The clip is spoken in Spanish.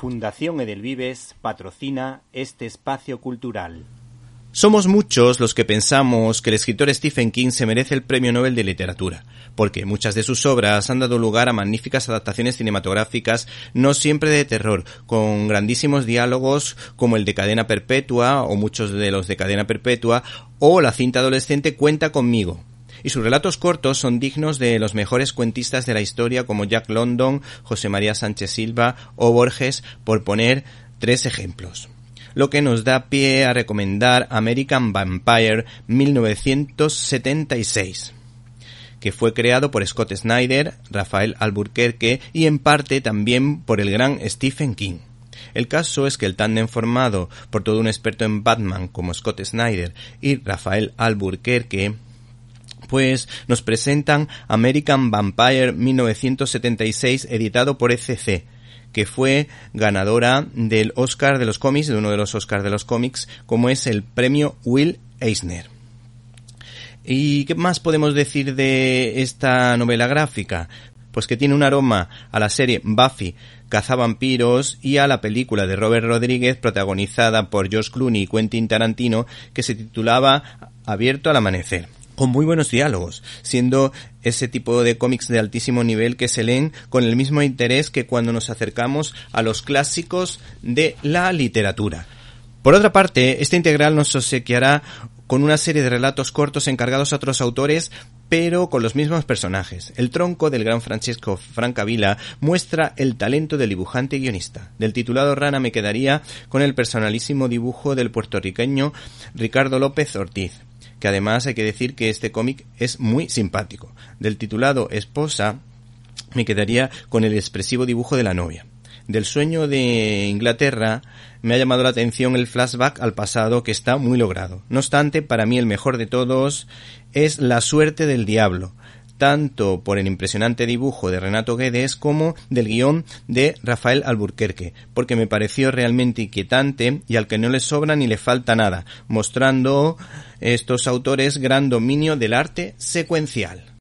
Fundación Edelvives patrocina este espacio cultural. Somos muchos los que pensamos que el escritor Stephen King se merece el Premio Nobel de Literatura, porque muchas de sus obras han dado lugar a magníficas adaptaciones cinematográficas, no siempre de terror, con grandísimos diálogos como el de Cadena Perpetua o muchos de los de Cadena Perpetua o la cinta adolescente Cuenta conmigo, y sus relatos cortos son dignos de los mejores cuentistas de la historia como Jack London, José María Sánchez Silva o Borges, por poner tres ejemplos lo que nos da pie a recomendar American Vampire 1976 que fue creado por Scott Snyder, Rafael Alburquerque y en parte también por el gran Stephen King. El caso es que el tándem formado por todo un experto en Batman como Scott Snyder y Rafael Alburquerque pues nos presentan American Vampire 1976 editado por ECC, que fue ganadora del Oscar de los cómics, de uno de los Oscars de los cómics, como es el premio Will Eisner. ¿Y qué más podemos decir de esta novela gráfica? Pues que tiene un aroma a la serie Buffy, Cazavampiros y a la película de Robert Rodríguez protagonizada por George Clooney y Quentin Tarantino que se titulaba Abierto al amanecer con muy buenos diálogos, siendo ese tipo de cómics de altísimo nivel que se leen con el mismo interés que cuando nos acercamos a los clásicos de la literatura. Por otra parte, esta integral nos obsequiará con una serie de relatos cortos encargados a otros autores, pero con los mismos personajes. El tronco del gran Francesco Francavilla muestra el talento del dibujante y guionista. Del titulado Rana me quedaría con el personalísimo dibujo del puertorriqueño Ricardo López Ortiz que además hay que decir que este cómic es muy simpático. Del titulado Esposa me quedaría con el expresivo dibujo de la novia. Del sueño de Inglaterra me ha llamado la atención el flashback al pasado que está muy logrado. No obstante, para mí el mejor de todos es La suerte del diablo, tanto por el impresionante dibujo de Renato Guedes como del guion de Rafael Alburquerque, porque me pareció realmente inquietante y al que no le sobra ni le falta nada, mostrando estos autores gran dominio del arte secuencial.